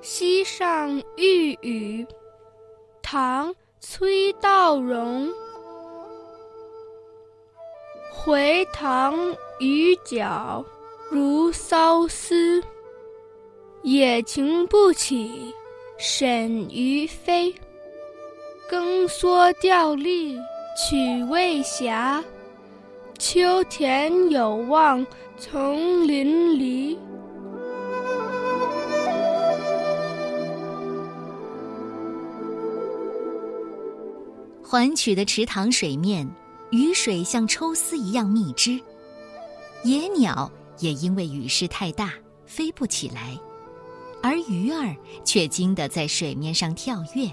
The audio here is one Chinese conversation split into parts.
溪上遇雨，唐崔道融。回塘雨脚如骚丝，野情不起，沈于飞。更蓑钓笠，取未暇。秋田有望丛林里。环曲的池塘水面，雨水像抽丝一样密织，野鸟也因为雨势太大飞不起来，而鱼儿却惊得在水面上跳跃。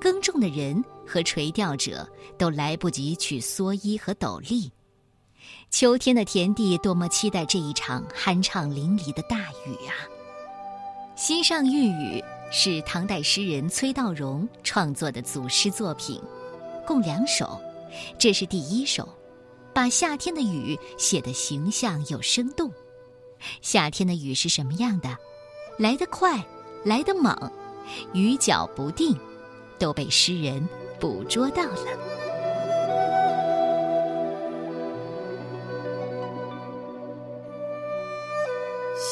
耕种的人和垂钓者都来不及取蓑衣和斗笠。秋天的田地多么期待这一场酣畅淋漓的大雨啊！《溪上玉宇》是唐代诗人崔道融创作的组诗作品。共两首，这是第一首，把夏天的雨写得形象又生动。夏天的雨是什么样的？来得快，来得猛，雨脚不定，都被诗人捕捉到了。《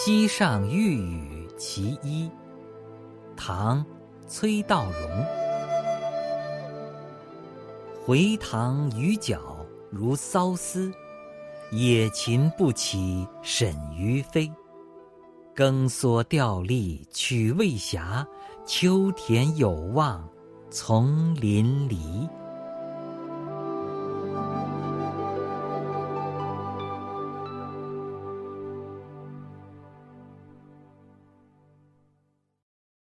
溪上遇雨其一》，唐·崔道融。回塘鱼角如骚丝，野禽不起沈鱼飞。更蓑钓笠曲未暇，秋田有望丛林离。